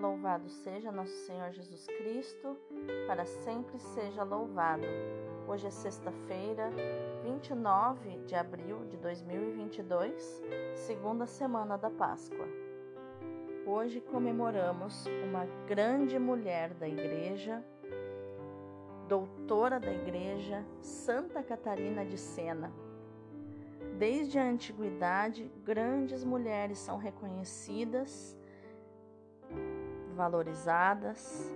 Louvado seja nosso Senhor Jesus Cristo, para sempre seja louvado. Hoje é sexta-feira, 29 de abril de 2022, segunda semana da Páscoa. Hoje comemoramos uma grande mulher da Igreja, doutora da Igreja, Santa Catarina de Sena. Desde a antiguidade, grandes mulheres são reconhecidas valorizadas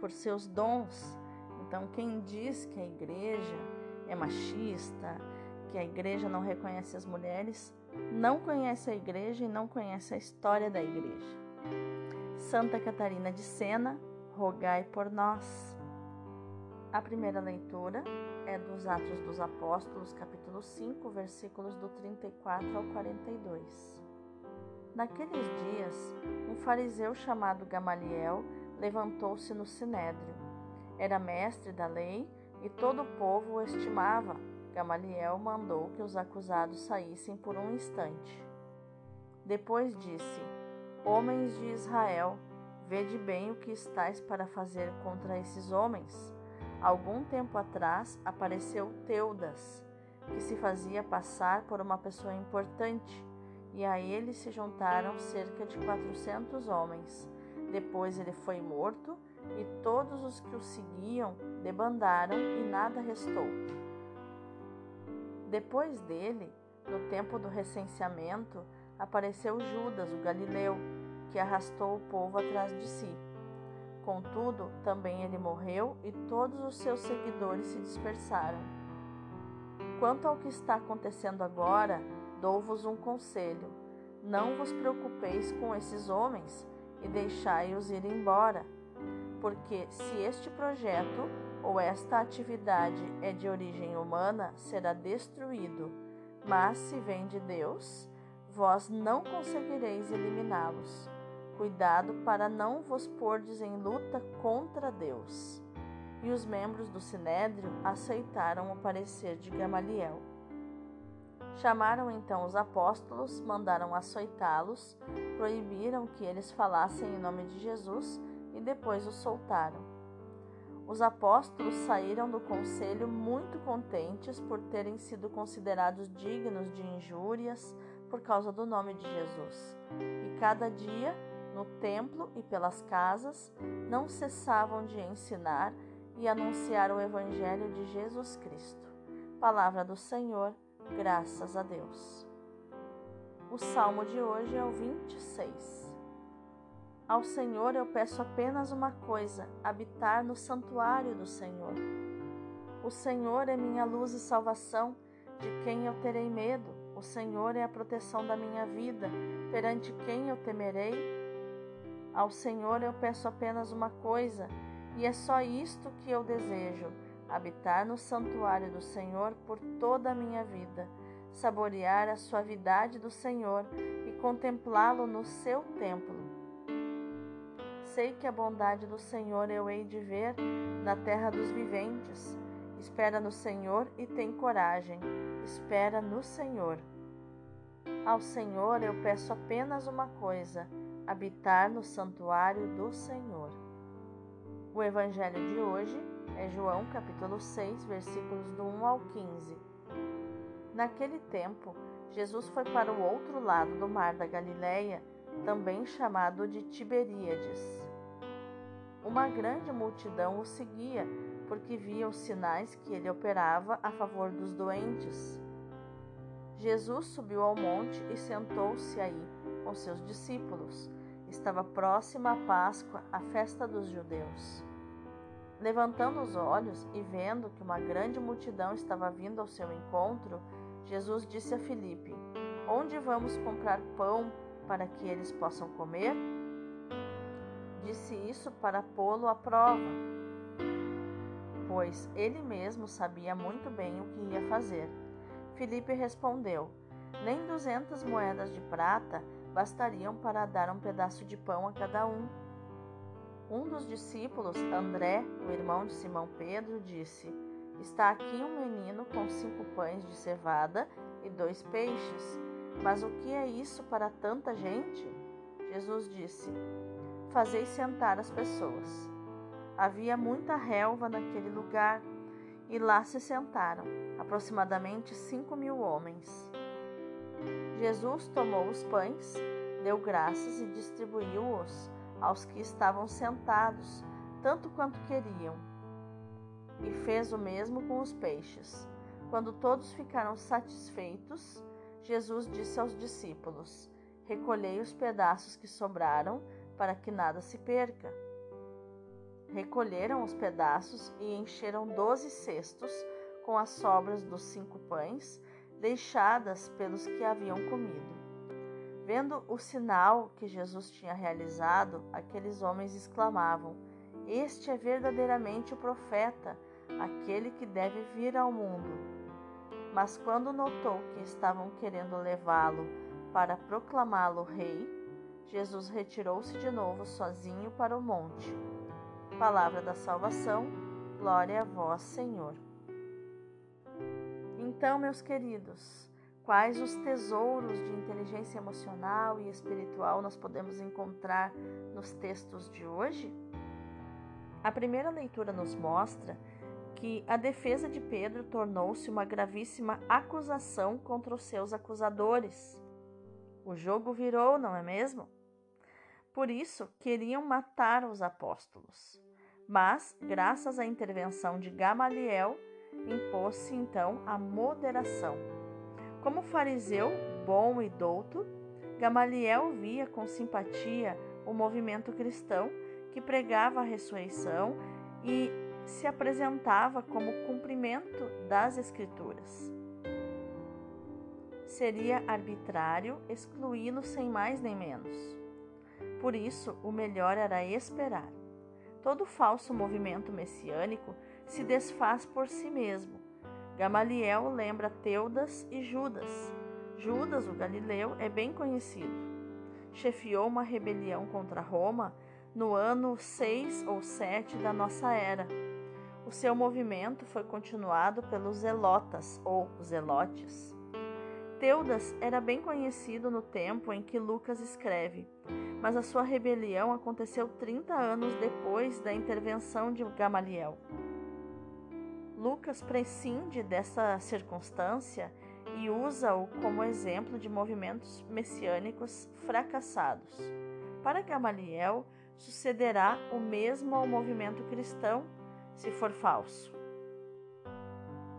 por seus dons. Então, quem diz que a igreja é machista, que a igreja não reconhece as mulheres, não conhece a igreja e não conhece a história da igreja. Santa Catarina de Sena, rogai por nós. A primeira leitura é dos Atos dos Apóstolos, capítulo 5, versículos do 34 ao 42. Naqueles dias, um fariseu chamado Gamaliel levantou-se no sinédrio. Era mestre da lei e todo o povo o estimava. Gamaliel mandou que os acusados saíssem por um instante. Depois disse: Homens de Israel, vede bem o que estáis para fazer contra esses homens. Algum tempo atrás apareceu Teudas, que se fazia passar por uma pessoa importante e a ele se juntaram cerca de quatrocentos homens. Depois ele foi morto, e todos os que o seguiam debandaram, e nada restou. Depois dele, no tempo do recenseamento, apareceu Judas, o galileu, que arrastou o povo atrás de si. Contudo, também ele morreu e todos os seus seguidores se dispersaram. Quanto ao que está acontecendo agora, Dou-vos um conselho: não vos preocupeis com esses homens e deixai-os ir embora, porque se este projeto ou esta atividade é de origem humana, será destruído, mas se vem de Deus, vós não conseguireis eliminá-los. Cuidado para não vos pordes em luta contra Deus. E os membros do sinédrio aceitaram o parecer de Gamaliel. Chamaram então os apóstolos, mandaram açoitá-los, proibiram que eles falassem em nome de Jesus e depois os soltaram. Os apóstolos saíram do conselho muito contentes por terem sido considerados dignos de injúrias por causa do nome de Jesus. E cada dia, no templo e pelas casas, não cessavam de ensinar e anunciar o Evangelho de Jesus Cristo. Palavra do Senhor Graças a Deus. O salmo de hoje é o 26. Ao Senhor eu peço apenas uma coisa: habitar no santuário do Senhor. O Senhor é minha luz e salvação, de quem eu terei medo? O Senhor é a proteção da minha vida, perante quem eu temerei? Ao Senhor eu peço apenas uma coisa, e é só isto que eu desejo habitar no santuário do Senhor por toda a minha vida, saborear a suavidade do Senhor e contemplá-lo no seu templo. Sei que a bondade do Senhor eu hei de ver na terra dos viventes. Espera no Senhor e tem coragem. Espera no Senhor. Ao Senhor eu peço apenas uma coisa: habitar no santuário do Senhor. O evangelho de hoje é João capítulo 6, versículos do 1 ao 15. Naquele tempo, Jesus foi para o outro lado do mar da Galileia, também chamado de Tiberíades. Uma grande multidão o seguia, porque via os sinais que ele operava a favor dos doentes. Jesus subiu ao monte e sentou-se aí com seus discípulos. Estava próxima a Páscoa, a festa dos judeus. Levantando os olhos e vendo que uma grande multidão estava vindo ao seu encontro, Jesus disse a Filipe: Onde vamos comprar pão para que eles possam comer? Disse isso para pô-lo à prova, pois ele mesmo sabia muito bem o que ia fazer. Filipe respondeu: Nem duzentas moedas de prata bastariam para dar um pedaço de pão a cada um. Um dos discípulos, André, o irmão de Simão Pedro, disse: Está aqui um menino com cinco pães de cevada e dois peixes. Mas o que é isso para tanta gente? Jesus disse: Fazei sentar as pessoas. Havia muita relva naquele lugar e lá se sentaram, aproximadamente cinco mil homens. Jesus tomou os pães, deu graças e distribuiu-os aos que estavam sentados, tanto quanto queriam. E fez o mesmo com os peixes. Quando todos ficaram satisfeitos, Jesus disse aos discípulos: Recolhei os pedaços que sobraram, para que nada se perca. Recolheram os pedaços e encheram doze cestos com as sobras dos cinco pães deixadas pelos que haviam comido. Vendo o sinal que Jesus tinha realizado, aqueles homens exclamavam: Este é verdadeiramente o profeta, aquele que deve vir ao mundo. Mas quando notou que estavam querendo levá-lo para proclamá-lo rei, Jesus retirou-se de novo sozinho para o monte. Palavra da salvação, glória a vós, Senhor. Então, meus queridos, quais os tesouros de inteligência emocional e espiritual nós podemos encontrar nos textos de hoje? A primeira leitura nos mostra que a defesa de Pedro tornou-se uma gravíssima acusação contra os seus acusadores. O jogo virou, não é mesmo? Por isso, queriam matar os apóstolos. Mas, graças à intervenção de Gamaliel, impôs-se então a moderação. Como fariseu bom e douto, Gamaliel via com simpatia o movimento cristão que pregava a ressurreição e se apresentava como cumprimento das Escrituras. Seria arbitrário excluí-lo sem mais nem menos. Por isso, o melhor era esperar. Todo falso movimento messiânico se desfaz por si mesmo. Gamaliel lembra Teudas e Judas. Judas, o galileu, é bem conhecido. Chefiou uma rebelião contra Roma no ano 6 ou 7 da nossa era. O seu movimento foi continuado pelos Zelotas ou Zelotes. Teudas era bem conhecido no tempo em que Lucas escreve, mas a sua rebelião aconteceu 30 anos depois da intervenção de Gamaliel. Lucas prescinde dessa circunstância e usa-o como exemplo de movimentos messiânicos fracassados. Para Gamaliel, sucederá o mesmo ao movimento cristão se for falso.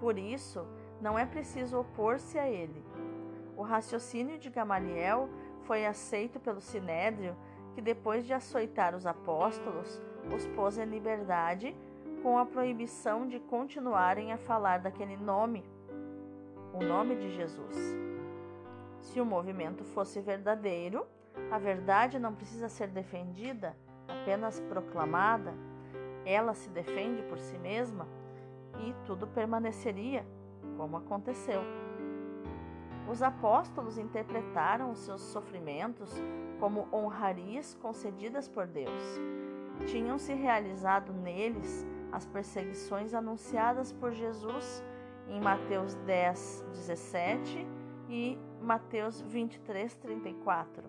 Por isso, não é preciso opor-se a ele. O raciocínio de Gamaliel foi aceito pelo Sinédrio, que depois de açoitar os apóstolos, os pôs em liberdade com a proibição de continuarem a falar daquele nome, o nome de Jesus. Se o movimento fosse verdadeiro, a verdade não precisa ser defendida, apenas proclamada. Ela se defende por si mesma e tudo permaneceria como aconteceu. Os apóstolos interpretaram os seus sofrimentos como honrarias concedidas por Deus. Tinham se realizado neles as perseguições anunciadas por Jesus em Mateus 10, 17 e Mateus 23, 34.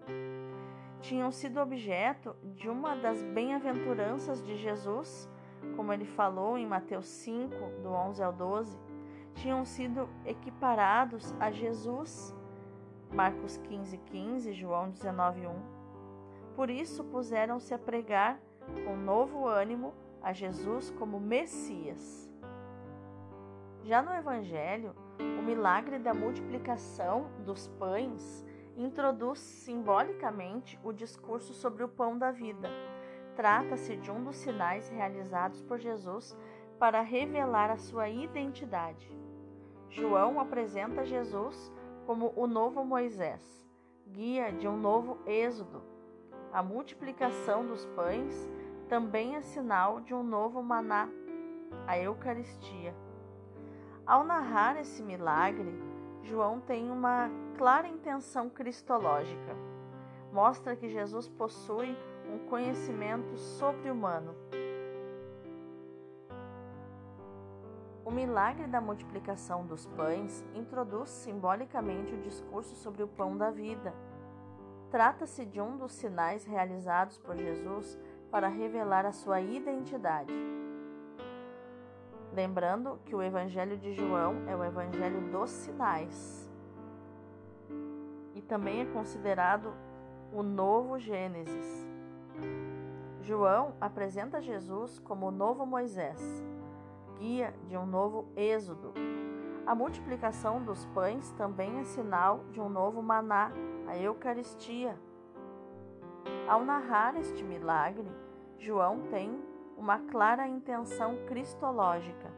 Tinham sido objeto de uma das bem-aventuranças de Jesus, como ele falou em Mateus 5, do 11 ao 12. Tinham sido equiparados a Jesus, Marcos 15, 15, João 19, 1. Por isso puseram-se a pregar com novo ânimo a Jesus como Messias. Já no Evangelho, o milagre da multiplicação dos pães introduz simbolicamente o discurso sobre o pão da vida. Trata-se de um dos sinais realizados por Jesus para revelar a sua identidade. João apresenta Jesus como o novo Moisés, guia de um novo êxodo. A multiplicação dos pães também é sinal de um novo maná, a Eucaristia. Ao narrar esse milagre, João tem uma clara intenção cristológica. Mostra que Jesus possui um conhecimento sobre-humano. O milagre da multiplicação dos pães introduz simbolicamente o discurso sobre o pão da vida Trata-se de um dos sinais realizados por Jesus para revelar a sua identidade. Lembrando que o Evangelho de João é o Evangelho dos sinais e também é considerado o novo Gênesis. João apresenta Jesus como o novo Moisés, guia de um novo Êxodo. A multiplicação dos pães também é sinal de um novo maná, a Eucaristia. Ao narrar este milagre, João tem uma clara intenção cristológica.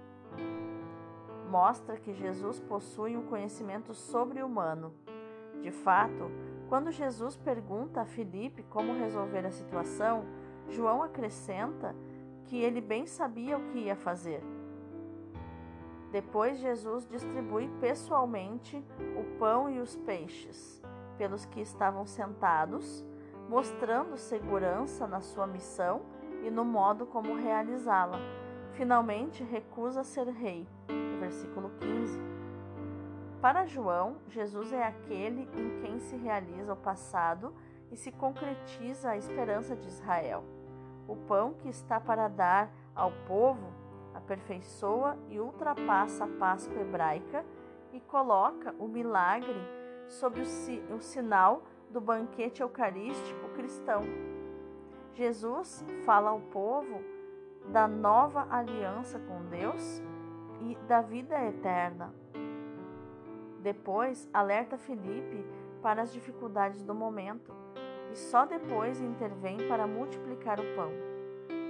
Mostra que Jesus possui um conhecimento sobre-humano. De fato, quando Jesus pergunta a Filipe como resolver a situação, João acrescenta que ele bem sabia o que ia fazer. Depois, Jesus distribui pessoalmente o pão e os peixes pelos que estavam sentados, mostrando segurança na sua missão e no modo como realizá-la. Finalmente, recusa ser rei. Versículo 15. Para João, Jesus é aquele em quem se realiza o passado e se concretiza a esperança de Israel. O pão que está para dar ao povo aperfeiçoa e ultrapassa a Páscoa hebraica e coloca o milagre sob o, o sinal do banquete eucarístico cristão. Jesus fala ao povo da nova aliança com Deus e da vida eterna. Depois, alerta Felipe para as dificuldades do momento e só depois intervém para multiplicar o pão.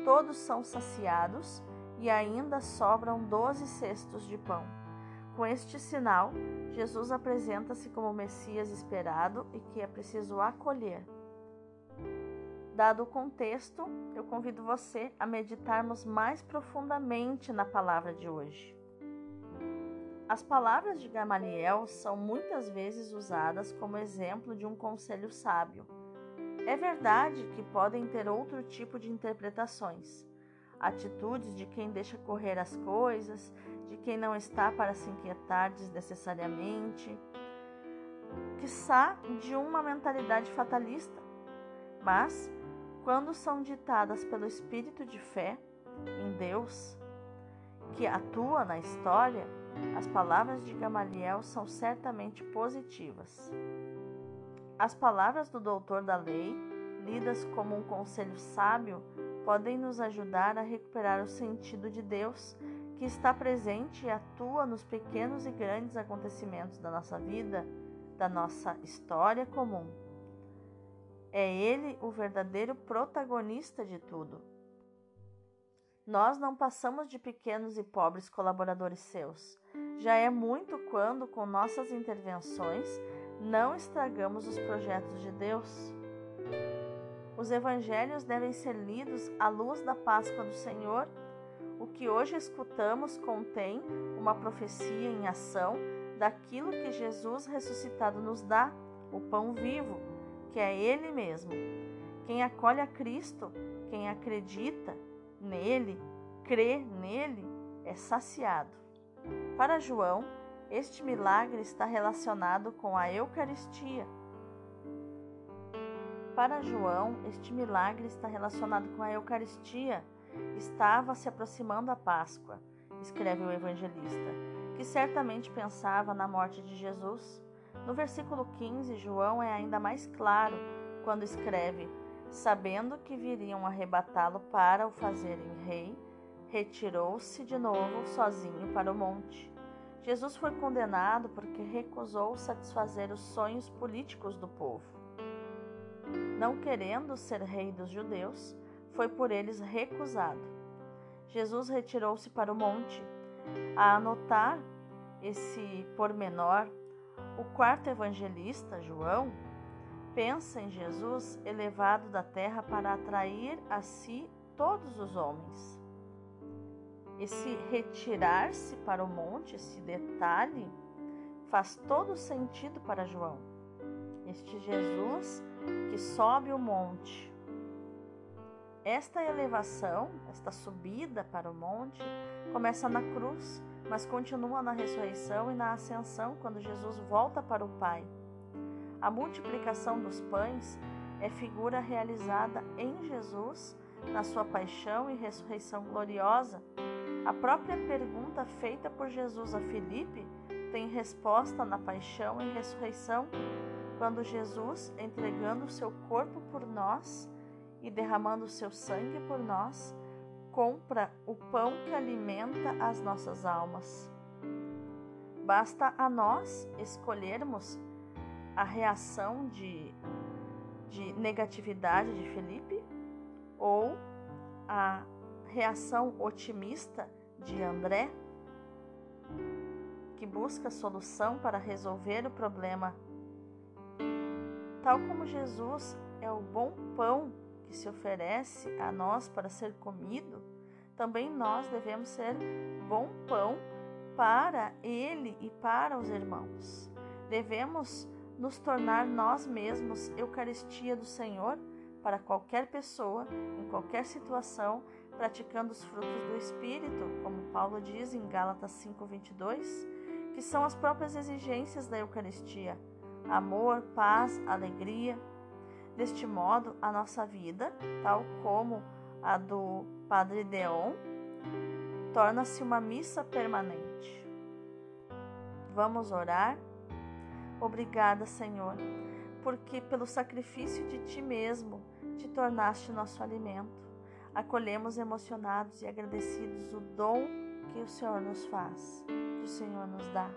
Todos são saciados e ainda sobram doze cestos de pão. Com este sinal, Jesus apresenta-se como o Messias esperado e que é preciso acolher. Dado o contexto, eu convido você a meditarmos mais profundamente na palavra de hoje. As palavras de Gamaliel são muitas vezes usadas como exemplo de um conselho sábio. É verdade que podem ter outro tipo de interpretações, atitudes de quem deixa correr as coisas, de quem não está para se inquietar desnecessariamente, quiçá de uma mentalidade fatalista, mas quando são ditadas pelo espírito de fé em Deus, que atua na história, as palavras de Gamaliel são certamente positivas. As palavras do doutor da lei, lidas como um conselho sábio, podem nos ajudar a recuperar o sentido de Deus, que está presente e atua nos pequenos e grandes acontecimentos da nossa vida, da nossa história comum. É Ele o verdadeiro protagonista de tudo. Nós não passamos de pequenos e pobres colaboradores seus. Já é muito quando, com nossas intervenções, não estragamos os projetos de Deus. Os evangelhos devem ser lidos à luz da Páscoa do Senhor. O que hoje escutamos contém uma profecia em ação daquilo que Jesus ressuscitado nos dá, o pão vivo que é Ele mesmo. Quem acolhe a Cristo, quem acredita nele, crê nele, é saciado. Para João, este milagre está relacionado com a Eucaristia. Para João, este milagre está relacionado com a Eucaristia. Estava se aproximando a Páscoa, escreve o evangelista, que certamente pensava na morte de Jesus. No versículo 15, João é ainda mais claro quando escreve: Sabendo que viriam arrebatá-lo para o fazerem rei, retirou-se de novo sozinho para o monte. Jesus foi condenado porque recusou satisfazer os sonhos políticos do povo. Não querendo ser rei dos judeus, foi por eles recusado. Jesus retirou-se para o monte. A anotar esse pormenor, o quarto evangelista, João, pensa em Jesus elevado da terra para atrair a si todos os homens. Esse retirar-se para o monte, esse detalhe, faz todo sentido para João. Este Jesus que sobe o monte. Esta elevação, esta subida para o monte, começa na cruz mas continua na ressurreição e na ascensão quando Jesus volta para o Pai. A multiplicação dos pães é figura realizada em Jesus na sua paixão e ressurreição gloriosa. A própria pergunta feita por Jesus a Filipe tem resposta na paixão e ressurreição, quando Jesus, entregando o seu corpo por nós e derramando seu sangue por nós, compra o pão que alimenta as nossas almas. Basta a nós escolhermos a reação de, de negatividade de Felipe ou a reação otimista de André, que busca solução para resolver o problema. Tal como Jesus é o bom pão que se oferece a nós para ser comido, também nós devemos ser bom pão para ele e para os irmãos. Devemos nos tornar nós mesmos Eucaristia do Senhor para qualquer pessoa, em qualquer situação, praticando os frutos do Espírito, como Paulo diz em Gálatas 5:22, que são as próprias exigências da Eucaristia: amor, paz, alegria. Deste modo, a nossa vida, tal como a do Padre Deon, torna-se uma missa permanente. Vamos orar? Obrigada, Senhor, porque pelo sacrifício de Ti mesmo te tornaste nosso alimento. Acolhemos emocionados e agradecidos o dom que o Senhor nos faz, que o Senhor nos dá.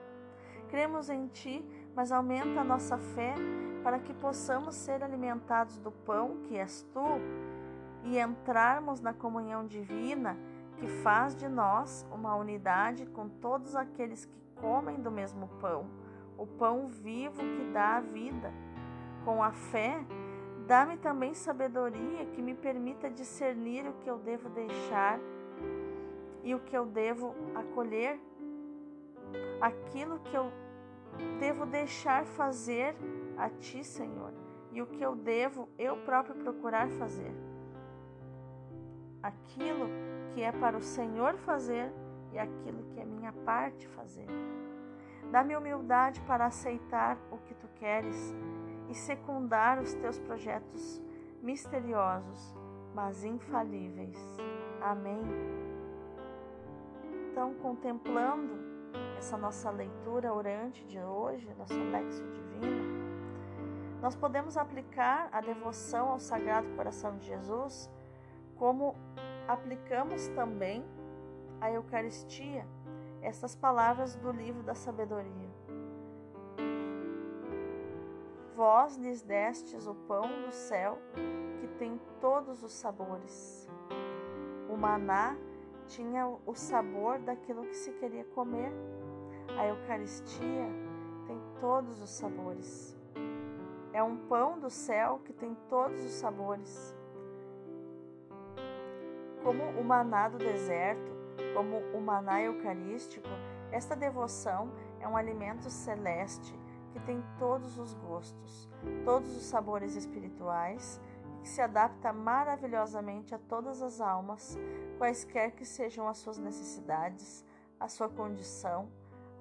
Cremos em Ti, mas aumenta a nossa fé para que possamos ser alimentados do pão que és Tu e entrarmos na comunhão divina que faz de nós uma unidade com todos aqueles que comem do mesmo pão o pão vivo que dá a vida. Com a fé, dá-me também sabedoria que me permita discernir o que eu devo deixar e o que eu devo acolher, aquilo que eu devo deixar fazer a Ti, Senhor, e o que eu devo eu próprio procurar fazer. Aquilo que é para o Senhor fazer e aquilo que é minha parte fazer. Dá-me humildade para aceitar o que tu queres e secundar os teus projetos misteriosos, mas infalíveis. Amém. Então, contemplando essa nossa leitura orante de hoje, nosso Lexio Divino, nós podemos aplicar a devoção ao Sagrado Coração de Jesus como aplicamos também a Eucaristia estas palavras do livro da sabedoria. Vós lhes destes o pão do céu, que tem todos os sabores. O maná tinha o sabor daquilo que se queria comer. A Eucaristia tem todos os sabores. É um pão do céu que tem todos os sabores. Como o maná do deserto, como o maná eucarístico, esta devoção é um alimento celeste que tem todos os gostos, todos os sabores espirituais que se adapta maravilhosamente a todas as almas, quaisquer que sejam as suas necessidades, a sua condição,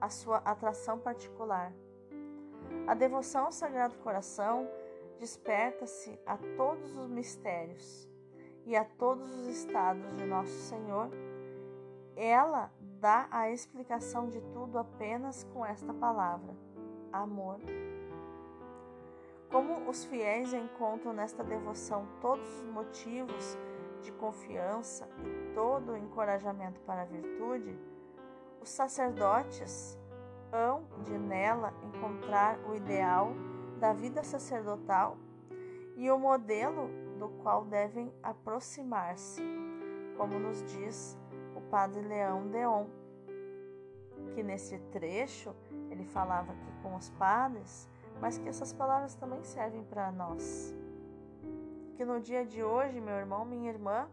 a sua atração particular. A devoção ao Sagrado Coração desperta-se a todos os mistérios e a todos os estados de nosso Senhor ela dá a explicação de tudo apenas com esta palavra: amor. Como os fiéis encontram nesta devoção todos os motivos de confiança e todo o encorajamento para a virtude, os sacerdotes hão de nela encontrar o ideal da vida sacerdotal e o modelo do qual devem aproximar-se, como nos diz Padre Leão Deon, que nesse trecho ele falava aqui com os padres, mas que essas palavras também servem para nós. Que no dia de hoje, meu irmão, minha irmã,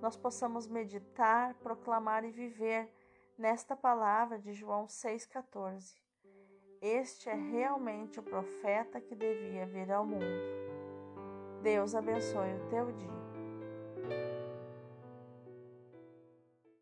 nós possamos meditar, proclamar e viver nesta palavra de João 6,14. Este é realmente o profeta que devia vir ao mundo. Deus abençoe o teu dia.